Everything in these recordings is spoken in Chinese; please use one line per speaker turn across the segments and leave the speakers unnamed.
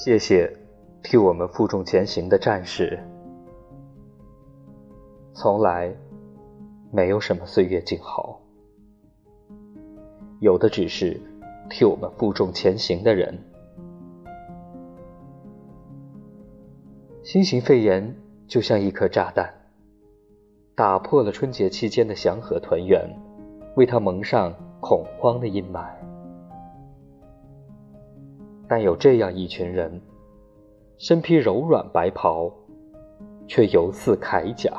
谢谢替我们负重前行的战士。从来没有什么岁月静好，有的只是替我们负重前行的人。新型肺炎就像一颗炸弹，打破了春节期间的祥和团圆，为他蒙上恐慌的阴霾。但有这样一群人，身披柔软白袍，却犹似铠甲；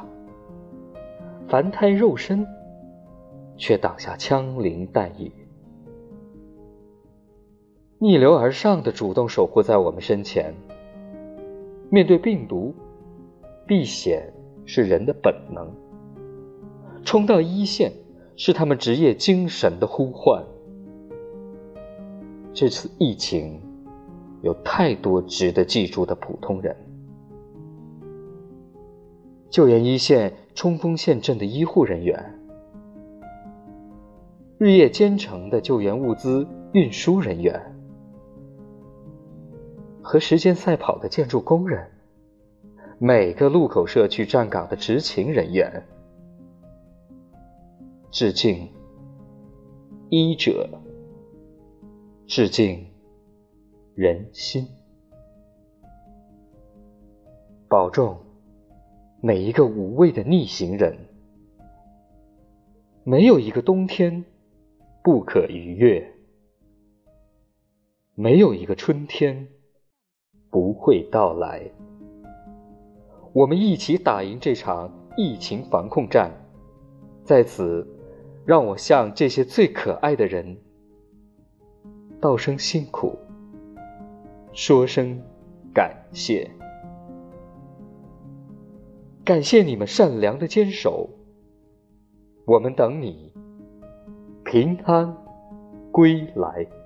凡胎肉身，却挡下枪林弹雨。逆流而上的主动守护在我们身前。面对病毒，避险是人的本能；冲到一线，是他们职业精神的呼唤。这次疫情。有太多值得记住的普通人，救援一线冲锋陷阵的医护人员，日夜兼程的救援物资运输人员，和时间赛跑的建筑工人，每个路口社区站岗的执勤人员，致敬医者，致敬。人心，保重每一个无畏的逆行人。没有一个冬天不可逾越，没有一个春天不会到来。我们一起打赢这场疫情防控战。在此，让我向这些最可爱的人道声辛苦。说声感谢，感谢你们善良的坚守。我们等你平安归来。